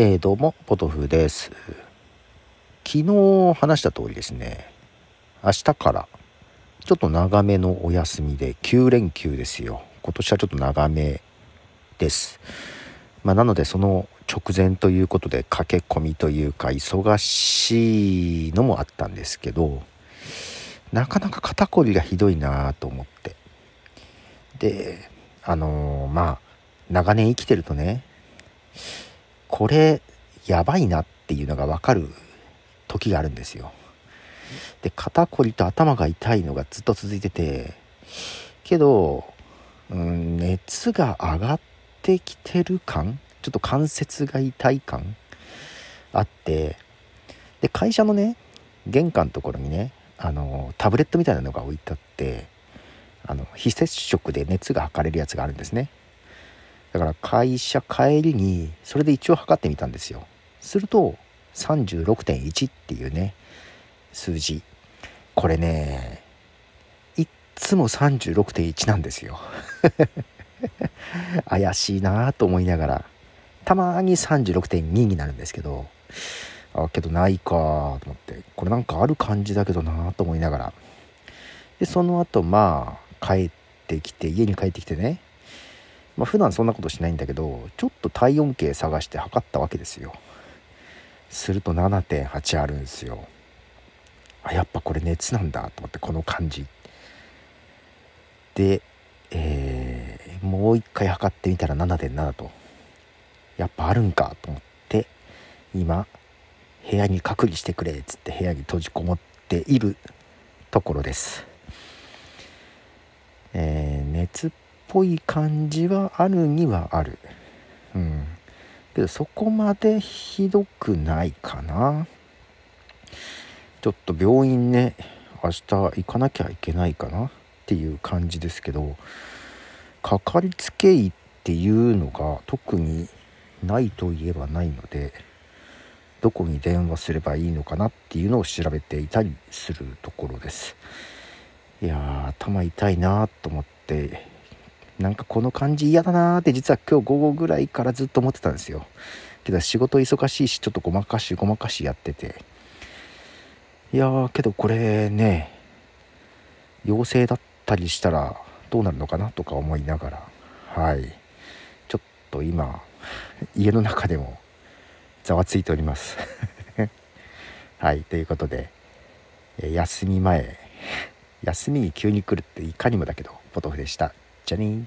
えー、どうもポトフです。昨日話した通りですね明日からちょっと長めのお休みで9連休ですよ。今年はちょっと長めです。まあ、なのでその直前ということで駆け込みというか忙しいのもあったんですけどなかなか肩こりがひどいなと思って。であのー、まあ長年生きてるとねこれやばいなっていうのが分かる時があるんですよ。で肩こりと頭が痛いのがずっと続いててけど、うん、熱が上がってきてる感ちょっと関節が痛い感あってで会社のね玄関のところにねあのタブレットみたいなのが置いてあってあの非接触で熱が測れるやつがあるんですねだから会社帰りにそれで一応測ってみたんですよ。すると36.1っていうね数字。これねいっつも36.1なんですよ。怪しいなと思いながら。たまに36.2になるんですけどあけどないかと思って。これなんかある感じだけどなと思いながら。でその後まあ帰ってきて家に帰ってきてねまあ、普段そんなことしないんだけどちょっと体温計探して測ったわけですよ。すると7.8あるんですよ。あやっぱこれ熱なんだと思ってこの感じ。で、えー、もう一回測ってみたら7.7と。やっぱあるんかと思って今部屋に隔離してくれっつって部屋に閉じこもっているところです、えー、熱っぽい感じはあるにはある。うん。けどそこまでひどくないかな。ちょっと病院ね明日行かなきゃいけないかな。っていう感じですけどかかりつけ医っていうのが特にないといえばないのでどこに電話すればいいのかなっていうのを調べていたりするところです。いやー頭痛いなと思ってなんかこの感じ嫌だなーって実は今日午後ぐらいからずっと思ってたんですよ。けど仕事忙しいしちょっとごまかしごまかしやってて。いやーけどこれね陽性だったりしたらどうなるのかなとか思いながら。はい。ちょっと今家の中でもざわついております。はいということで休み前休みに急に来るっていかにもだけどポトフでした。じゃあね